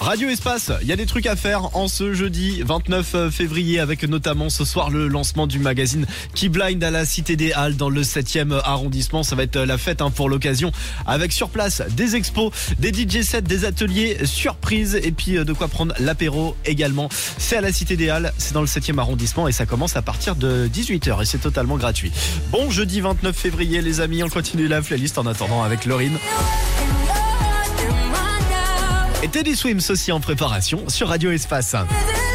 Radio Espace, il y a des trucs à faire en ce jeudi 29 février avec notamment ce soir le lancement du magazine Key Blind à la Cité des Halles dans le 7e arrondissement. Ça va être la fête hein, pour l'occasion avec sur place des expos, des DJ sets, des ateliers surprises et puis euh, de quoi prendre l'apéro également. C'est à la Cité des Halles, c'est dans le 7e arrondissement et ça commence à partir de 18h et c'est totalement gratuit. Bon jeudi 29 février les amis, on continue la playlist en attendant avec Laurine. Et Teddy Swims aussi en préparation sur Radio Espace.